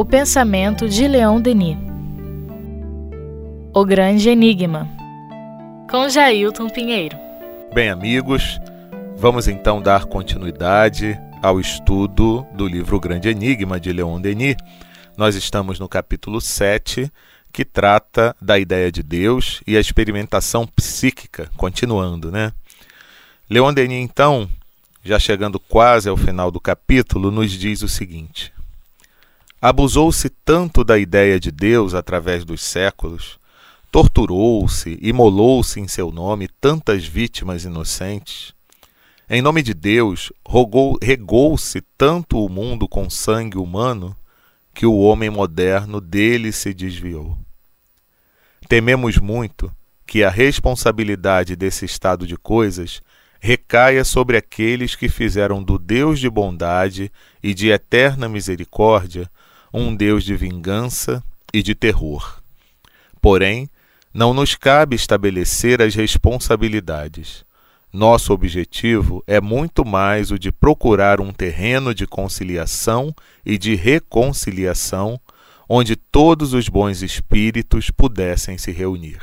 O pensamento de Leon Denis. O Grande Enigma. Com Jailton Pinheiro. Bem, amigos, vamos então dar continuidade ao estudo do livro O Grande Enigma de Leon Denis. Nós estamos no capítulo 7, que trata da ideia de Deus e a experimentação psíquica, continuando, né? Leon Denis, então, já chegando quase ao final do capítulo, nos diz o seguinte: Abusou-se tanto da ideia de Deus através dos séculos, torturou-se, imolou-se em seu nome tantas vítimas inocentes. Em nome de Deus, regou-se tanto o mundo com sangue humano que o homem moderno dele se desviou. Tememos muito que a responsabilidade desse estado de coisas recaia sobre aqueles que fizeram do Deus de bondade e de eterna misericórdia um Deus de vingança e de terror. Porém, não nos cabe estabelecer as responsabilidades. Nosso objetivo é muito mais o de procurar um terreno de conciliação e de reconciliação onde todos os bons espíritos pudessem se reunir.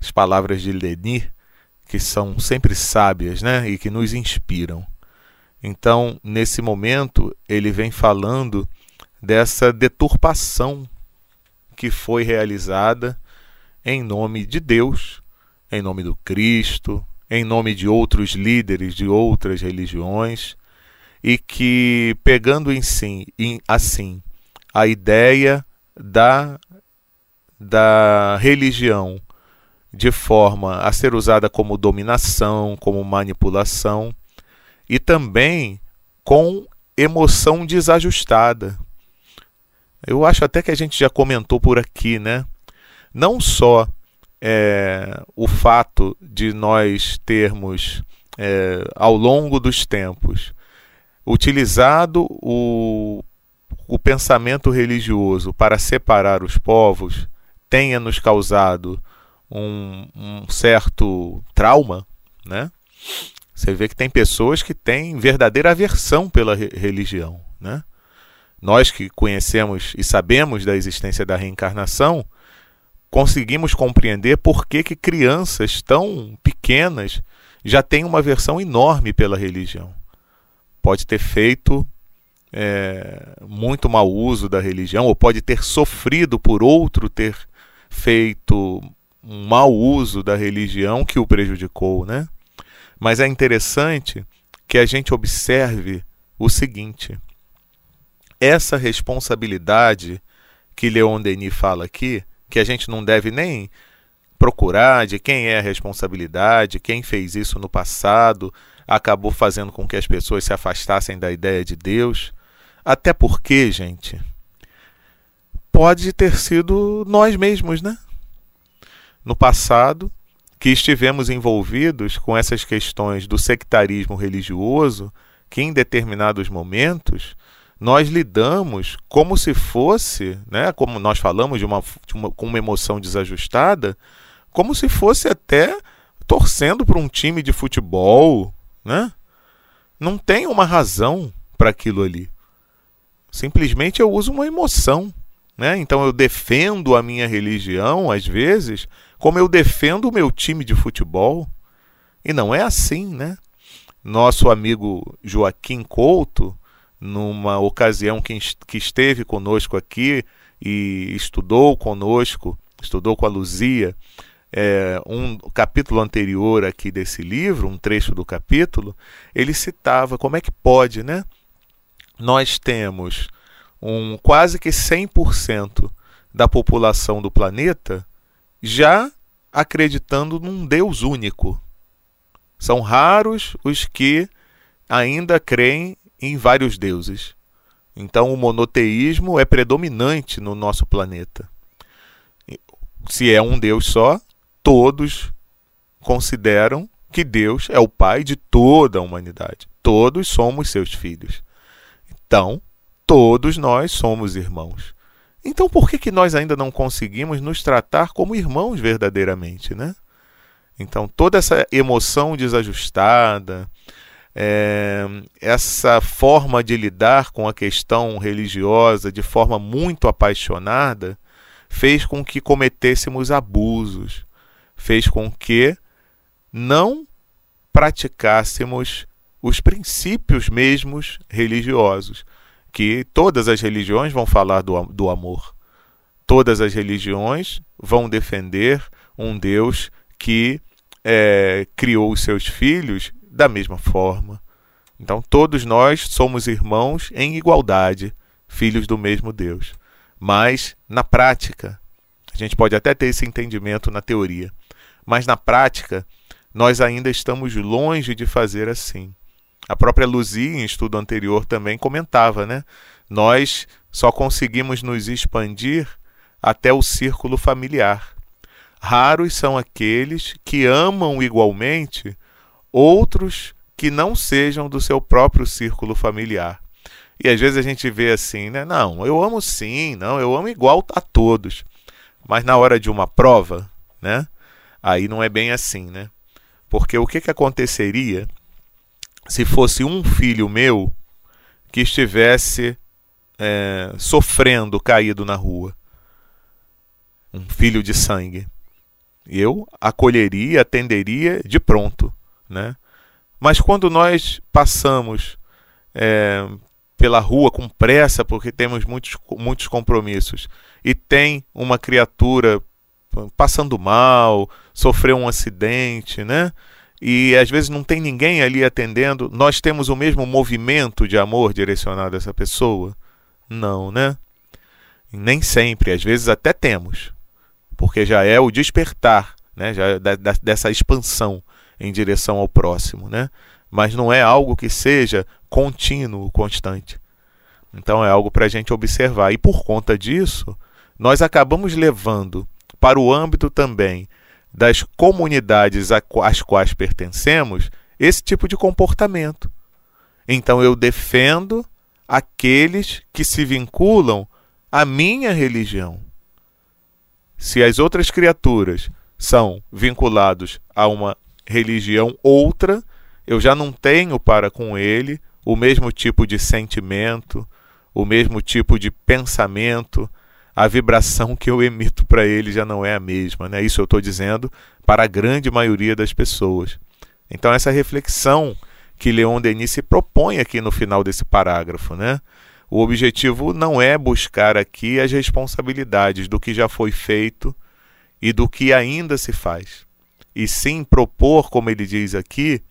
As palavras de Leni, que são sempre sábias né, e que nos inspiram. Então, nesse momento, ele vem falando dessa deturpação que foi realizada em nome de Deus, em nome do Cristo, em nome de outros líderes de outras religiões, e que, pegando em si, em, assim a ideia da, da religião de forma a ser usada como dominação, como manipulação, e também com emoção desajustada. Eu acho até que a gente já comentou por aqui, né? Não só é, o fato de nós termos, é, ao longo dos tempos, utilizado o, o pensamento religioso para separar os povos, tenha nos causado um, um certo trauma, né? Você vê que tem pessoas que têm verdadeira aversão pela religião, né? Nós que conhecemos e sabemos da existência da reencarnação, conseguimos compreender por que, que crianças tão pequenas já têm uma versão enorme pela religião. Pode ter feito é, muito mau uso da religião, ou pode ter sofrido por outro ter feito um mau uso da religião que o prejudicou, né? Mas é interessante que a gente observe o seguinte: essa responsabilidade que Leon Denis fala aqui, que a gente não deve nem procurar de quem é a responsabilidade, quem fez isso no passado, acabou fazendo com que as pessoas se afastassem da ideia de Deus. Até porque, gente, pode ter sido nós mesmos, né? No passado, que estivemos envolvidos com essas questões do sectarismo religioso, que em determinados momentos nós lidamos como se fosse, né, como nós falamos de uma, de uma, com uma emoção desajustada, como se fosse até torcendo para um time de futebol, né? Não tem uma razão para aquilo ali. Simplesmente eu uso uma emoção, né? Então eu defendo a minha religião às vezes, como eu defendo o meu time de futebol. E não é assim, né? Nosso amigo Joaquim Couto, numa ocasião que, que esteve conosco aqui e estudou conosco, estudou com a Luzia, é, um capítulo anterior aqui desse livro, um trecho do capítulo, ele citava como é que pode, né? Nós temos um quase que 100% da população do planeta já acreditando num Deus único. São raros os que ainda creem em vários deuses. Então o monoteísmo é predominante no nosso planeta. Se é um Deus só, todos consideram que Deus é o pai de toda a humanidade. Todos somos seus filhos. Então, todos nós somos irmãos. Então, por que, que nós ainda não conseguimos nos tratar como irmãos verdadeiramente, né? Então, toda essa emoção desajustada, é, essa forma de lidar com a questão religiosa de forma muito apaixonada fez com que cometêssemos abusos, fez com que não praticássemos os princípios mesmos religiosos, que todas as religiões vão falar do, do amor. Todas as religiões vão defender um Deus que é, criou os seus filhos da mesma forma. Então, todos nós somos irmãos em igualdade, filhos do mesmo Deus. Mas, na prática, a gente pode até ter esse entendimento na teoria, mas na prática, nós ainda estamos longe de fazer assim. A própria Luzia, em estudo anterior, também comentava, né? Nós só conseguimos nos expandir até o círculo familiar. Raros são aqueles que amam igualmente outros que não sejam do seu próprio círculo familiar. E às vezes a gente vê assim, né? Não, eu amo sim, não, eu amo igual a todos. Mas na hora de uma prova, né? Aí não é bem assim, né? Porque o que, que aconteceria se fosse um filho meu que estivesse é, sofrendo caído na rua? Um filho de sangue. Eu acolheria, atenderia de pronto né? Mas quando nós passamos é, pela rua com pressa, porque temos muitos, muitos compromissos, e tem uma criatura passando mal, sofreu um acidente, né? E às vezes não tem ninguém ali atendendo, nós temos o mesmo movimento de amor direcionado a essa pessoa? Não, né? Nem sempre, às vezes até temos, porque já é o despertar, né? Já é da, da, dessa expansão em direção ao próximo, né? Mas não é algo que seja contínuo, constante. Então é algo para a gente observar. E por conta disso, nós acabamos levando para o âmbito também das comunidades às quais pertencemos esse tipo de comportamento. Então eu defendo aqueles que se vinculam à minha religião. Se as outras criaturas são vinculados a uma religião outra, eu já não tenho para com ele o mesmo tipo de sentimento, o mesmo tipo de pensamento, a vibração que eu emito para ele já não é a mesma. Né? Isso eu estou dizendo para a grande maioria das pessoas. Então, essa reflexão que Leon Denis se propõe aqui no final desse parágrafo. Né? O objetivo não é buscar aqui as responsabilidades do que já foi feito e do que ainda se faz e sim propor, como ele diz aqui,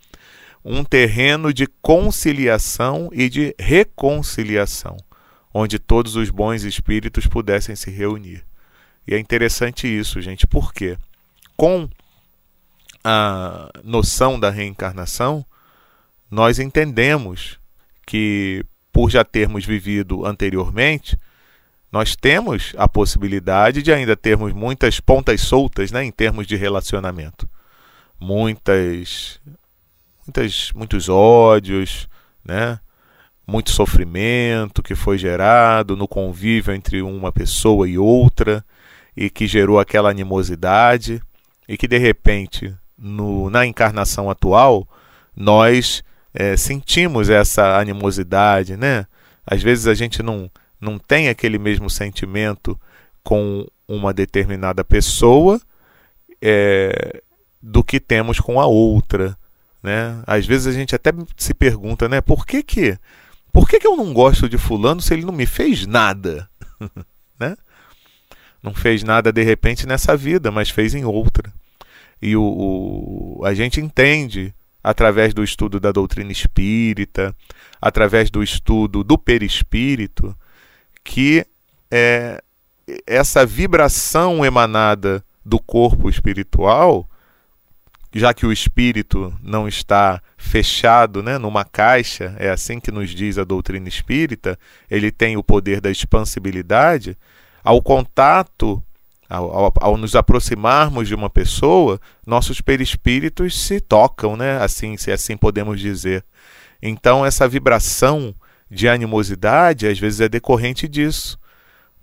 um terreno de conciliação e de reconciliação, onde todos os bons espíritos pudessem se reunir. E é interessante isso, gente, porque com a noção da reencarnação, nós entendemos que, por já termos vivido anteriormente, nós temos a possibilidade de ainda termos muitas pontas soltas né, em termos de relacionamento. Muitas, muitas, muitos ódios, né? muito sofrimento que foi gerado no convívio entre uma pessoa e outra e que gerou aquela animosidade e que de repente no, na encarnação atual nós é, sentimos essa animosidade, né? Às vezes a gente não não tem aquele mesmo sentimento com uma determinada pessoa é, do que temos com a outra. Né? Às vezes a gente até se pergunta, né? Por que que, por que, que eu não gosto de fulano se ele não me fez nada? né? Não fez nada de repente nessa vida, mas fez em outra. E o, o, a gente entende através do estudo da doutrina espírita, através do estudo do perispírito, que é, essa vibração emanada do corpo espiritual, já que o espírito não está fechado né, numa caixa, é assim que nos diz a doutrina espírita, ele tem o poder da expansibilidade, ao contato, ao, ao, ao nos aproximarmos de uma pessoa, nossos perispíritos se tocam, né, assim, se assim podemos dizer. Então, essa vibração de animosidade às vezes é decorrente disso.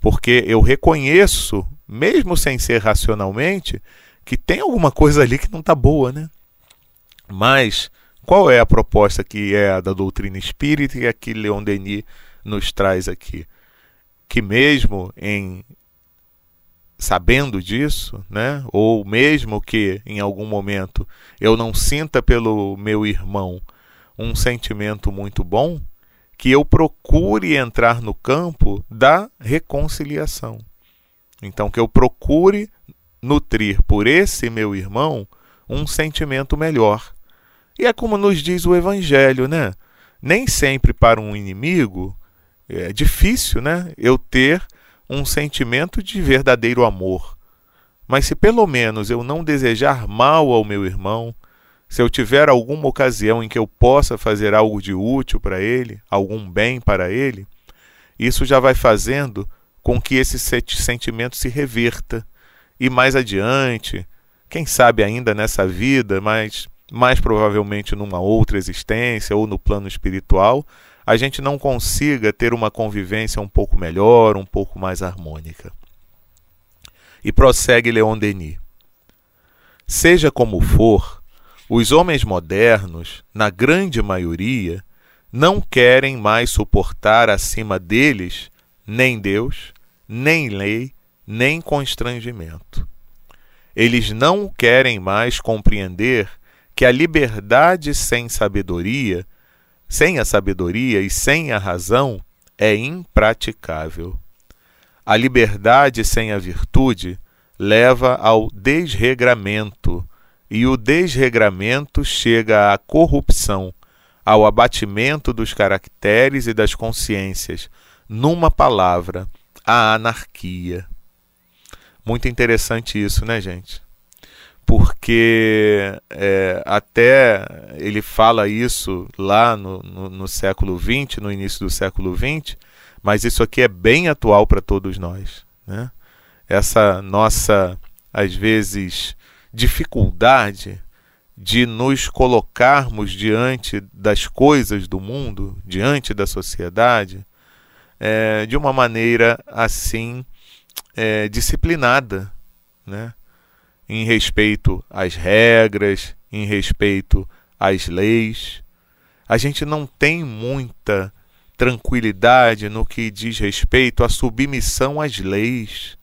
Porque eu reconheço, mesmo sem ser racionalmente, que tem alguma coisa ali que não está boa, né? Mas Qual é a proposta que é a da doutrina espírita e a que Leon Denis nos traz aqui? Que mesmo em sabendo disso, né? Ou mesmo que em algum momento eu não sinta pelo meu irmão um sentimento muito bom, que eu procure entrar no campo da reconciliação. Então que eu procure nutrir por esse meu irmão um sentimento melhor e é como nos diz o Evangelho, né? Nem sempre para um inimigo é difícil, né? Eu ter um sentimento de verdadeiro amor. Mas se pelo menos eu não desejar mal ao meu irmão, se eu tiver alguma ocasião em que eu possa fazer algo de útil para ele, algum bem para ele, isso já vai fazendo com que esse sentimento se reverta. E mais adiante, quem sabe ainda nessa vida, mas mais provavelmente numa outra existência ou no plano espiritual, a gente não consiga ter uma convivência um pouco melhor, um pouco mais harmônica. E prossegue Leon Denis. Seja como for, os homens modernos, na grande maioria, não querem mais suportar acima deles nem Deus, nem lei, nem constrangimento. Eles não querem mais compreender que a liberdade sem sabedoria, sem a sabedoria e sem a razão, é impraticável. A liberdade sem a virtude leva ao desregramento, e o desregramento chega à corrupção, ao abatimento dos caracteres e das consciências, numa palavra, à anarquia. Muito interessante isso, né, gente? porque é, até ele fala isso lá no, no, no século XX, no início do século XX, mas isso aqui é bem atual para todos nós. Né? Essa nossa, às vezes, dificuldade de nos colocarmos diante das coisas do mundo, diante da sociedade, é, de uma maneira assim é, disciplinada, né? em respeito às regras, em respeito às leis. A gente não tem muita tranquilidade no que diz respeito à submissão às leis.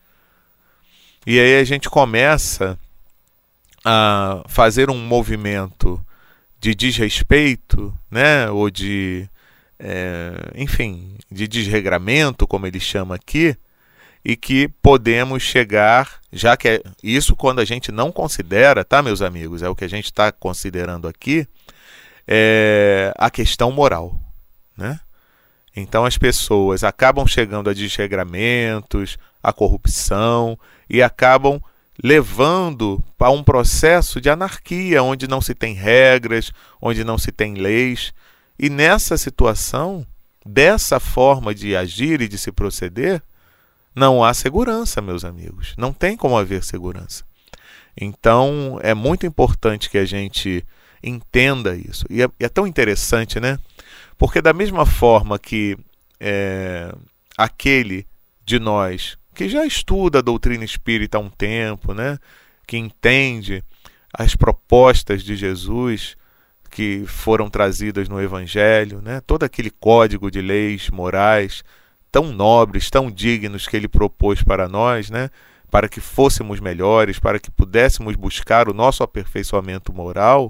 E aí a gente começa a fazer um movimento de desrespeito, né, ou de, é, enfim, de desregramento, como ele chama aqui, e que podemos chegar, já que é isso quando a gente não considera, tá, meus amigos? É o que a gente está considerando aqui, é a questão moral, né? Então as pessoas acabam chegando a desregramentos, a corrupção e acabam levando para um processo de anarquia, onde não se tem regras, onde não se tem leis. E nessa situação, dessa forma de agir e de se proceder, não há segurança, meus amigos. Não tem como haver segurança. Então, é muito importante que a gente entenda isso. E é, é tão interessante, né? Porque, da mesma forma que é, aquele de nós que já estuda a doutrina espírita há um tempo, né? que entende as propostas de Jesus que foram trazidas no Evangelho, né? todo aquele código de leis morais tão nobres, tão dignos que ele propôs para nós, né? Para que fôssemos melhores, para que pudéssemos buscar o nosso aperfeiçoamento moral.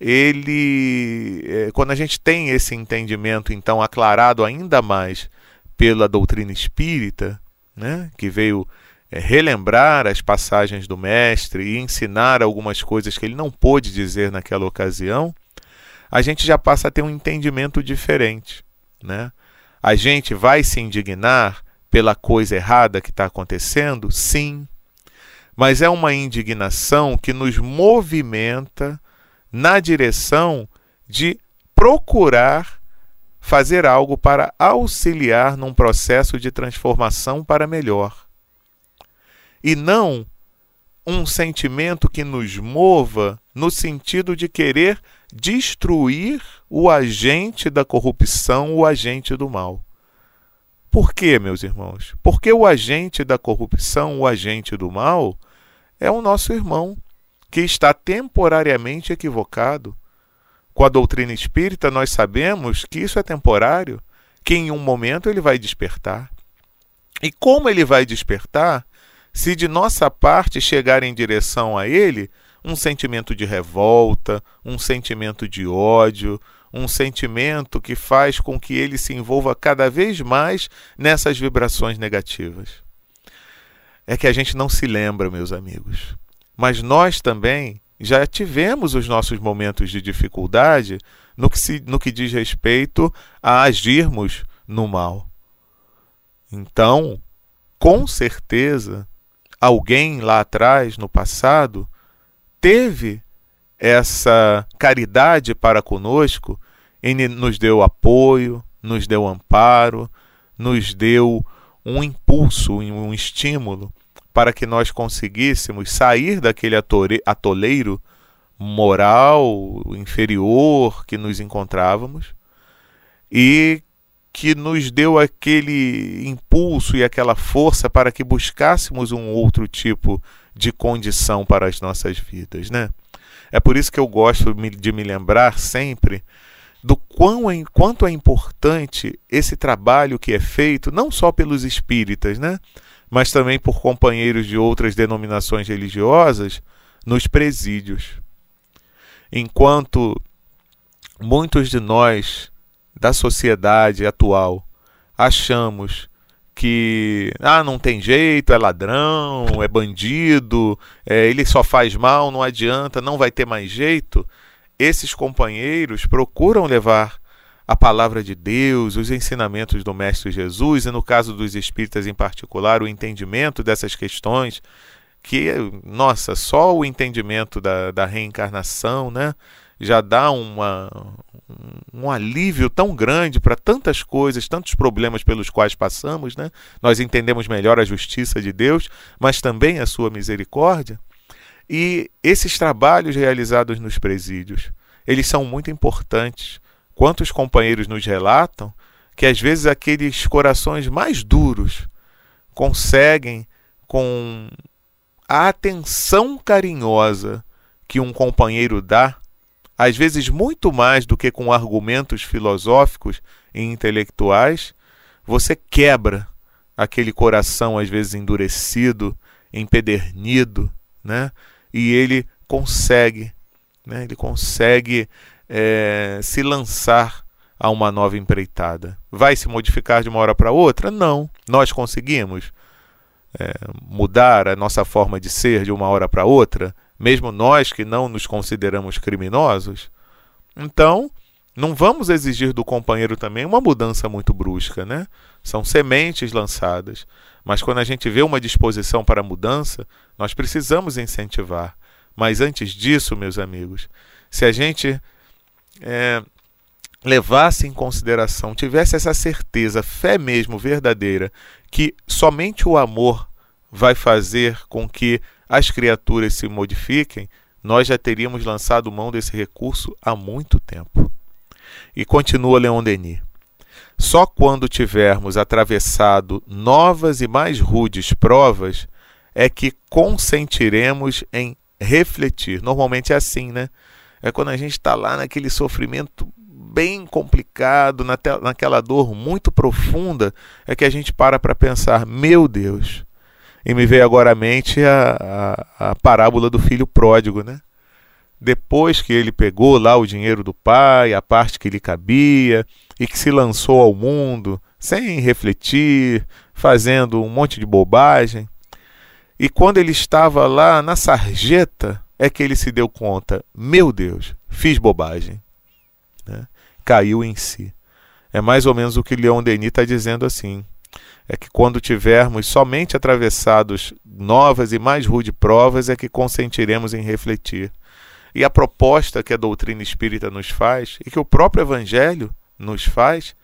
Ele, é, quando a gente tem esse entendimento, então, aclarado ainda mais pela doutrina espírita, né? Que veio é, relembrar as passagens do mestre e ensinar algumas coisas que ele não pôde dizer naquela ocasião, a gente já passa a ter um entendimento diferente, né? A gente vai se indignar pela coisa errada que está acontecendo? Sim. Mas é uma indignação que nos movimenta na direção de procurar fazer algo para auxiliar num processo de transformação para melhor. E não um sentimento que nos mova no sentido de querer destruir o agente da corrupção, o agente do mal. Por quê, meus irmãos? Porque o agente da corrupção, o agente do mal, é o nosso irmão, que está temporariamente equivocado. Com a doutrina espírita, nós sabemos que isso é temporário, que em um momento ele vai despertar. E como ele vai despertar? Se de nossa parte chegar em direção a ele um sentimento de revolta, um sentimento de ódio, um sentimento que faz com que ele se envolva cada vez mais nessas vibrações negativas. É que a gente não se lembra, meus amigos. Mas nós também já tivemos os nossos momentos de dificuldade no que, se, no que diz respeito a agirmos no mal. Então, com certeza, alguém lá atrás, no passado, teve essa caridade para conosco e nos deu apoio, nos deu amparo, nos deu um impulso, um estímulo para que nós conseguíssemos sair daquele atoleiro moral inferior que nos encontrávamos e que nos deu aquele impulso e aquela força para que buscássemos um outro tipo de condição para as nossas vidas, né? É por isso que eu gosto de me lembrar sempre do quão é, quanto é importante esse trabalho que é feito não só pelos espíritas, né? mas também por companheiros de outras denominações religiosas nos presídios. Enquanto muitos de nós da sociedade atual achamos que ah, não tem jeito, é ladrão, é bandido, é, ele só faz mal, não adianta, não vai ter mais jeito, esses companheiros procuram levar a palavra de Deus, os ensinamentos do Mestre Jesus, e no caso dos espíritas em particular, o entendimento dessas questões, que, nossa, só o entendimento da, da reencarnação, né? Já dá uma, um alívio tão grande para tantas coisas, tantos problemas pelos quais passamos, né? Nós entendemos melhor a justiça de Deus, mas também a sua misericórdia. E esses trabalhos realizados nos presídios, eles são muito importantes Quantos companheiros nos relatam que às vezes aqueles corações mais duros conseguem, com a atenção carinhosa que um companheiro dá, às vezes muito mais do que com argumentos filosóficos e intelectuais, você quebra aquele coração às vezes endurecido, empedernido, né? E ele consegue, né? Ele consegue é, se lançar a uma nova empreitada. Vai se modificar de uma hora para outra? Não. Nós conseguimos é, mudar a nossa forma de ser de uma hora para outra, mesmo nós que não nos consideramos criminosos? Então, não vamos exigir do companheiro também uma mudança muito brusca, né? São sementes lançadas. Mas quando a gente vê uma disposição para mudança, nós precisamos incentivar. Mas antes disso, meus amigos, se a gente é, levasse em consideração, tivesse essa certeza, fé mesmo verdadeira, que somente o amor vai fazer com que as criaturas se modifiquem, nós já teríamos lançado mão desse recurso há muito tempo. E continua Leon Denis. Só quando tivermos atravessado novas e mais rudes provas é que consentiremos em refletir. Normalmente é assim, né? É quando a gente está lá naquele sofrimento bem complicado, naquela dor muito profunda, é que a gente para para pensar: meu Deus. E me veio agora à mente a, a, a parábola do filho pródigo, né? Depois que ele pegou lá o dinheiro do pai, a parte que lhe cabia, e que se lançou ao mundo, sem refletir, fazendo um monte de bobagem. E quando ele estava lá na sarjeta, é que ele se deu conta: meu Deus, fiz bobagem. Né? Caiu em si. É mais ou menos o que Leon Denis está dizendo assim. É que quando tivermos somente atravessados novas e mais rude provas, é que consentiremos em refletir. E a proposta que a doutrina espírita nos faz, e que o próprio Evangelho nos faz,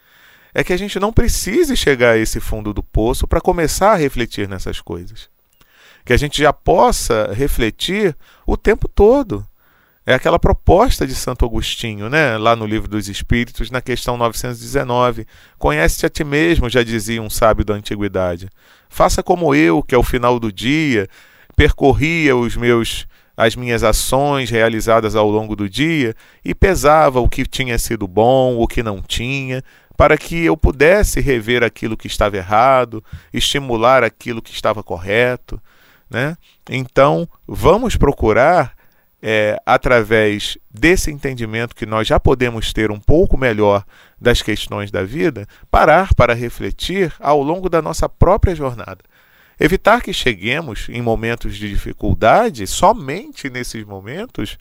é que a gente não precise chegar a esse fundo do poço para começar a refletir nessas coisas que a gente já possa refletir o tempo todo. É aquela proposta de Santo Agostinho, né? lá no Livro dos Espíritos, na questão 919. Conhece-te a ti mesmo, já dizia um sábio da antiguidade. Faça como eu, que ao final do dia percorria os meus as minhas ações realizadas ao longo do dia e pesava o que tinha sido bom, o que não tinha, para que eu pudesse rever aquilo que estava errado, estimular aquilo que estava correto. Né? Então, vamos procurar, é, através desse entendimento que nós já podemos ter um pouco melhor das questões da vida, parar para refletir ao longo da nossa própria jornada. Evitar que cheguemos em momentos de dificuldade somente nesses momentos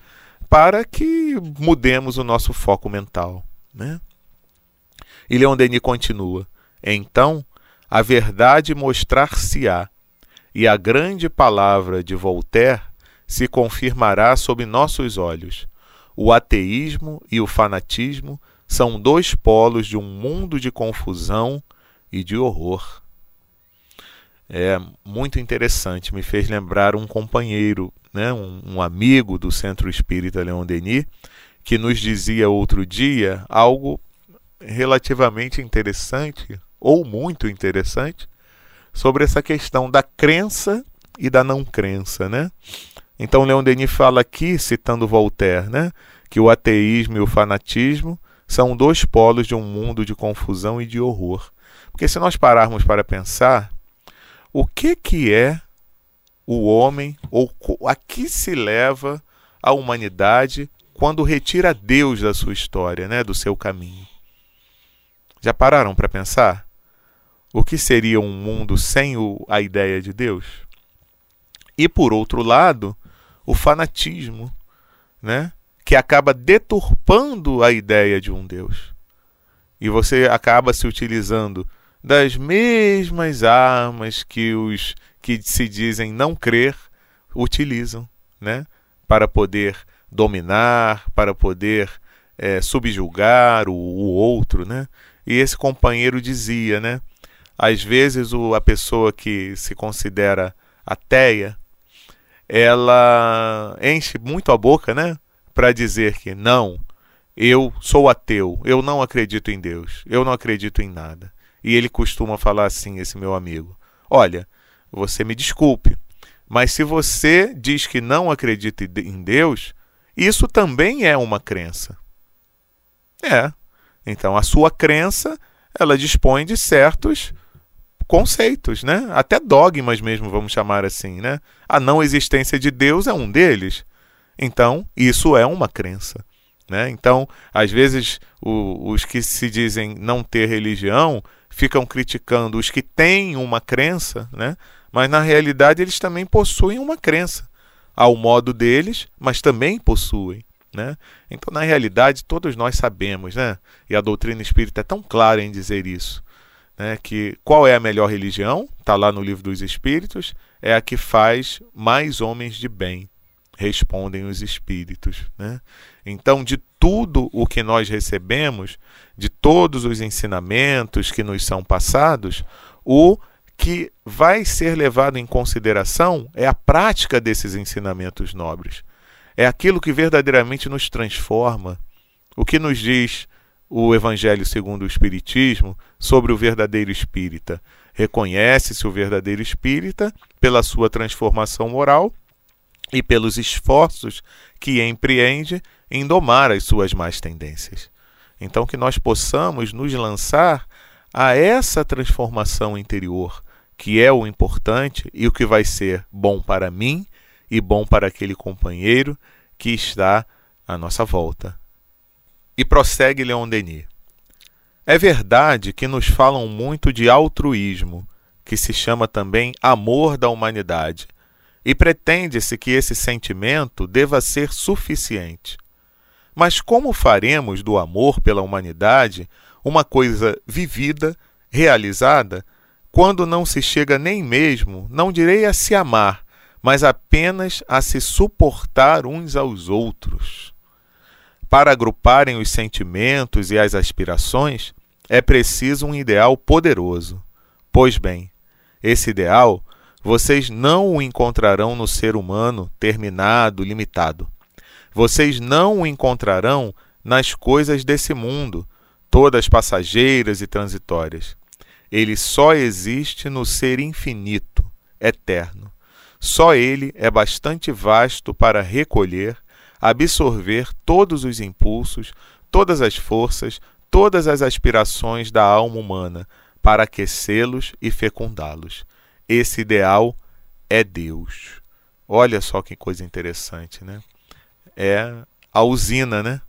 para que mudemos o nosso foco mental. Né? E Leon Denis continua: Então a verdade mostrar-se-á, e a grande palavra de Voltaire se confirmará sob nossos olhos. O ateísmo e o fanatismo são dois polos de um mundo de confusão e de horror. É muito interessante, me fez lembrar um companheiro, né, um, um amigo do Centro Espírita Leon Denis, que nos dizia outro dia algo relativamente interessante, ou muito interessante, sobre essa questão da crença e da não crença, né? Então Leon Denis fala aqui, citando Voltaire, né, que o ateísmo e o fanatismo são dois polos de um mundo de confusão e de horror. Porque se nós pararmos para pensar, o que que é o homem ou a que se leva a humanidade quando retira Deus da sua história, né, do seu caminho? Já pararam para pensar? O que seria um mundo sem o, a ideia de Deus? E por outro lado, o fanatismo, né? que acaba deturpando a ideia de um Deus. E você acaba se utilizando das mesmas armas que os que se dizem não crer utilizam, né? Para poder dominar, para poder é, subjugar o, o outro, né? E esse companheiro dizia, né? Às vezes o, a pessoa que se considera ateia, ela enche muito a boca, né? Para dizer que não, eu sou ateu, eu não acredito em Deus, eu não acredito em nada. E ele costuma falar assim, esse meu amigo: Olha, você me desculpe, mas se você diz que não acredita em Deus, isso também é uma crença. É, então, a sua crença, ela dispõe de certos conceitos, né? Até dogmas mesmo, vamos chamar assim, né? A não existência de Deus é um deles. Então, isso é uma crença. Né? Então, às vezes, o, os que se dizem não ter religião ficam criticando os que têm uma crença, né? mas na realidade eles também possuem uma crença, ao modo deles, mas também possuem. Né? Então, na realidade, todos nós sabemos, né? e a doutrina espírita é tão clara em dizer isso, né? que qual é a melhor religião? Está lá no livro dos Espíritos, é a que faz mais homens de bem, respondem os Espíritos. Né? Então, de tudo o que nós recebemos, de todos os ensinamentos que nos são passados, o que vai ser levado em consideração é a prática desses ensinamentos nobres é aquilo que verdadeiramente nos transforma. O que nos diz o Evangelho segundo o Espiritismo sobre o verdadeiro espírita? Reconhece-se o verdadeiro espírita pela sua transformação moral e pelos esforços que empreende em domar as suas más tendências. Então, que nós possamos nos lançar a essa transformação interior, que é o importante e o que vai ser bom para mim e bom para aquele companheiro que está à nossa volta. E prossegue Leon Denis. É verdade que nos falam muito de altruísmo, que se chama também amor da humanidade, e pretende-se que esse sentimento deva ser suficiente. Mas como faremos do amor pela humanidade uma coisa vivida, realizada, quando não se chega nem mesmo, não direi a se amar, mas apenas a se suportar uns aos outros. Para agruparem os sentimentos e as aspirações, é preciso um ideal poderoso. Pois bem, esse ideal vocês não o encontrarão no ser humano terminado, limitado. Vocês não o encontrarão nas coisas desse mundo, todas passageiras e transitórias. Ele só existe no ser infinito, eterno Só ele é bastante vasto para recolher, absorver todos os impulsos, todas as forças, todas as aspirações da alma humana, para aquecê-los e fecundá-los. Esse ideal é Deus. Olha só que coisa interessante, né? É a usina, né?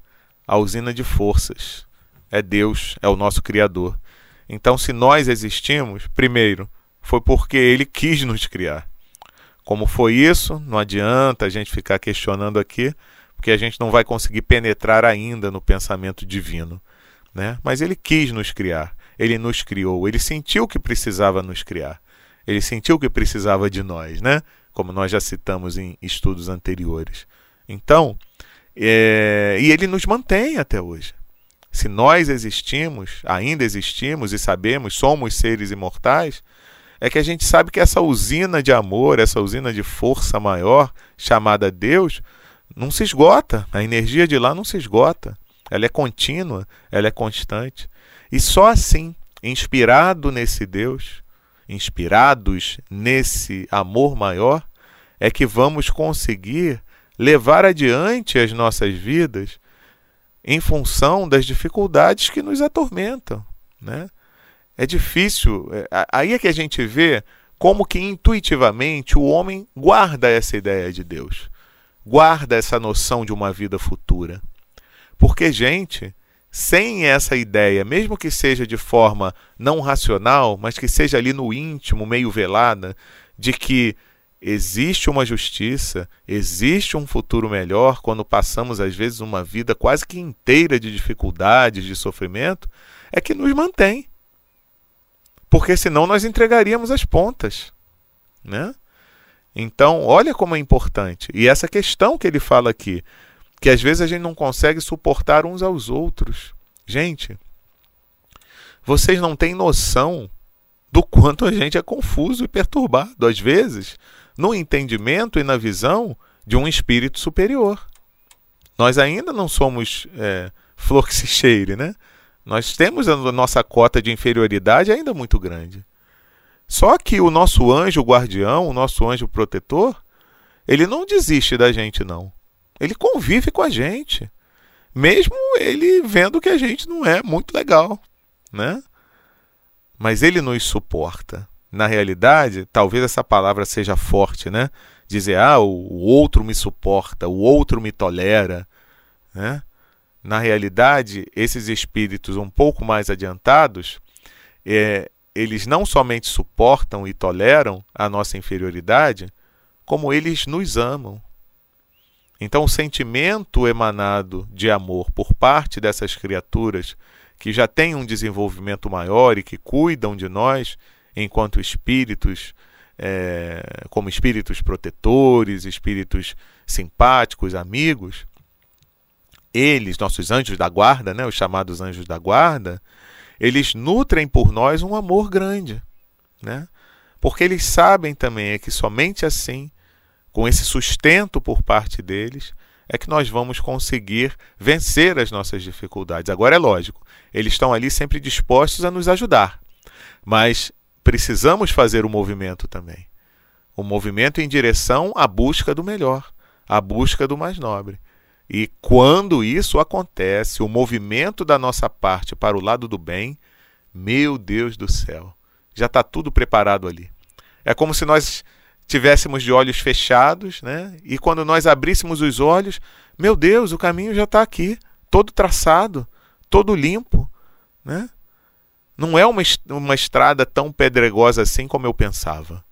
A usina de forças. É Deus, é o nosso Criador. Então, se nós existimos, primeiro, foi porque Ele quis nos criar. Como foi isso? Não adianta a gente ficar questionando aqui, porque a gente não vai conseguir penetrar ainda no pensamento divino. Né? Mas Ele quis nos criar, Ele nos criou, Ele sentiu que precisava nos criar, Ele sentiu que precisava de nós, né? como nós já citamos em estudos anteriores. Então, é... e Ele nos mantém até hoje. Se nós existimos, ainda existimos e sabemos, somos seres imortais, é que a gente sabe que essa usina de amor, essa usina de força maior, chamada Deus, não se esgota. A energia de lá não se esgota. Ela é contínua, ela é constante. E só assim, inspirado nesse Deus, inspirados nesse amor maior, é que vamos conseguir levar adiante as nossas vidas em função das dificuldades que nos atormentam, né? É difícil. É, aí é que a gente vê como que intuitivamente o homem guarda essa ideia de Deus, guarda essa noção de uma vida futura. Porque, gente, sem essa ideia, mesmo que seja de forma não racional, mas que seja ali no íntimo, meio velada, de que existe uma justiça, existe um futuro melhor quando passamos, às vezes, uma vida quase que inteira de dificuldades, de sofrimento, é que nos mantém porque senão nós entregaríamos as pontas, né? Então, olha como é importante. E essa questão que ele fala aqui, que às vezes a gente não consegue suportar uns aos outros. Gente, vocês não têm noção do quanto a gente é confuso e perturbado, às vezes, no entendimento e na visão de um espírito superior. Nós ainda não somos é, flor que se cheire, né? Nós temos a nossa cota de inferioridade ainda muito grande. Só que o nosso anjo guardião, o nosso anjo protetor, ele não desiste da gente, não. Ele convive com a gente. Mesmo ele vendo que a gente não é muito legal, né? Mas ele nos suporta. Na realidade, talvez essa palavra seja forte, né? Dizer, ah, o outro me suporta, o outro me tolera, né? na realidade, esses espíritos um pouco mais adiantados, é, eles não somente suportam e toleram a nossa inferioridade, como eles nos amam. Então, o sentimento emanado de amor por parte dessas criaturas que já têm um desenvolvimento maior e que cuidam de nós enquanto espíritos, é, como espíritos protetores, espíritos simpáticos, amigos, eles, nossos anjos da guarda, né, os chamados anjos da guarda, eles nutrem por nós um amor grande, né? Porque eles sabem também é que somente assim, com esse sustento por parte deles, é que nós vamos conseguir vencer as nossas dificuldades. Agora é lógico, eles estão ali sempre dispostos a nos ajudar, mas precisamos fazer o movimento também. O movimento em direção à busca do melhor, à busca do mais nobre. E quando isso acontece, o movimento da nossa parte para o lado do bem, meu Deus do céu, já está tudo preparado ali. É como se nós tivéssemos de olhos fechados, né? E quando nós abríssemos os olhos, meu Deus, o caminho já está aqui, todo traçado, todo limpo, né? Não é uma, uma estrada tão pedregosa assim como eu pensava.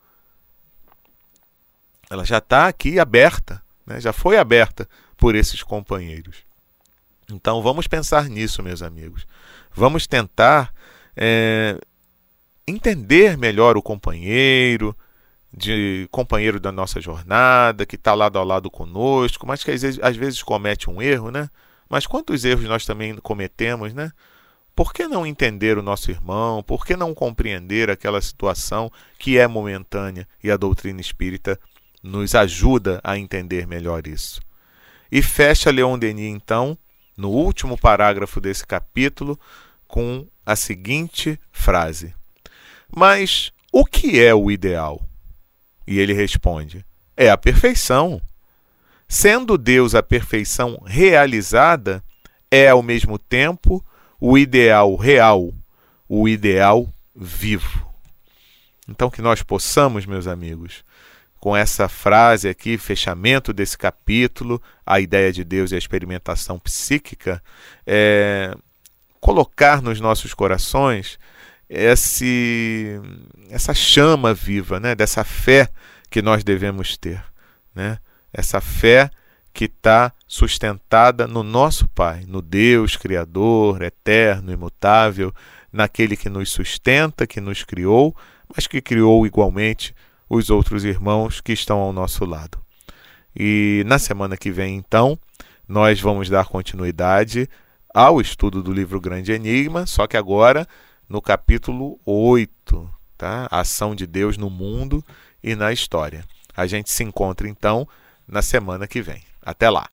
Ela já está aqui aberta, né? já foi aberta por esses companheiros. Então vamos pensar nisso, meus amigos. Vamos tentar é, entender melhor o companheiro, de companheiro da nossa jornada, que está lado a lado conosco, mas que às vezes, às vezes comete um erro, né? Mas quantos erros nós também cometemos, né? Por que não entender o nosso irmão? Por que não compreender aquela situação que é momentânea e a doutrina espírita nos ajuda a entender melhor isso? E fecha Leon Denis, então, no último parágrafo desse capítulo, com a seguinte frase: Mas o que é o ideal? E ele responde: é a perfeição. Sendo Deus a perfeição realizada, é ao mesmo tempo o ideal real, o ideal vivo. Então, que nós possamos, meus amigos, com essa frase aqui, fechamento desse capítulo, a ideia de Deus e a experimentação psíquica, é, colocar nos nossos corações esse, essa chama viva, né, dessa fé que nós devemos ter, né, essa fé que está sustentada no nosso Pai, no Deus Criador, eterno, imutável, naquele que nos sustenta, que nos criou, mas que criou igualmente os outros irmãos que estão ao nosso lado. E na semana que vem, então, nós vamos dar continuidade ao estudo do livro Grande Enigma, só que agora no capítulo 8, tá? A ação de Deus no mundo e na história. A gente se encontra então na semana que vem. Até lá!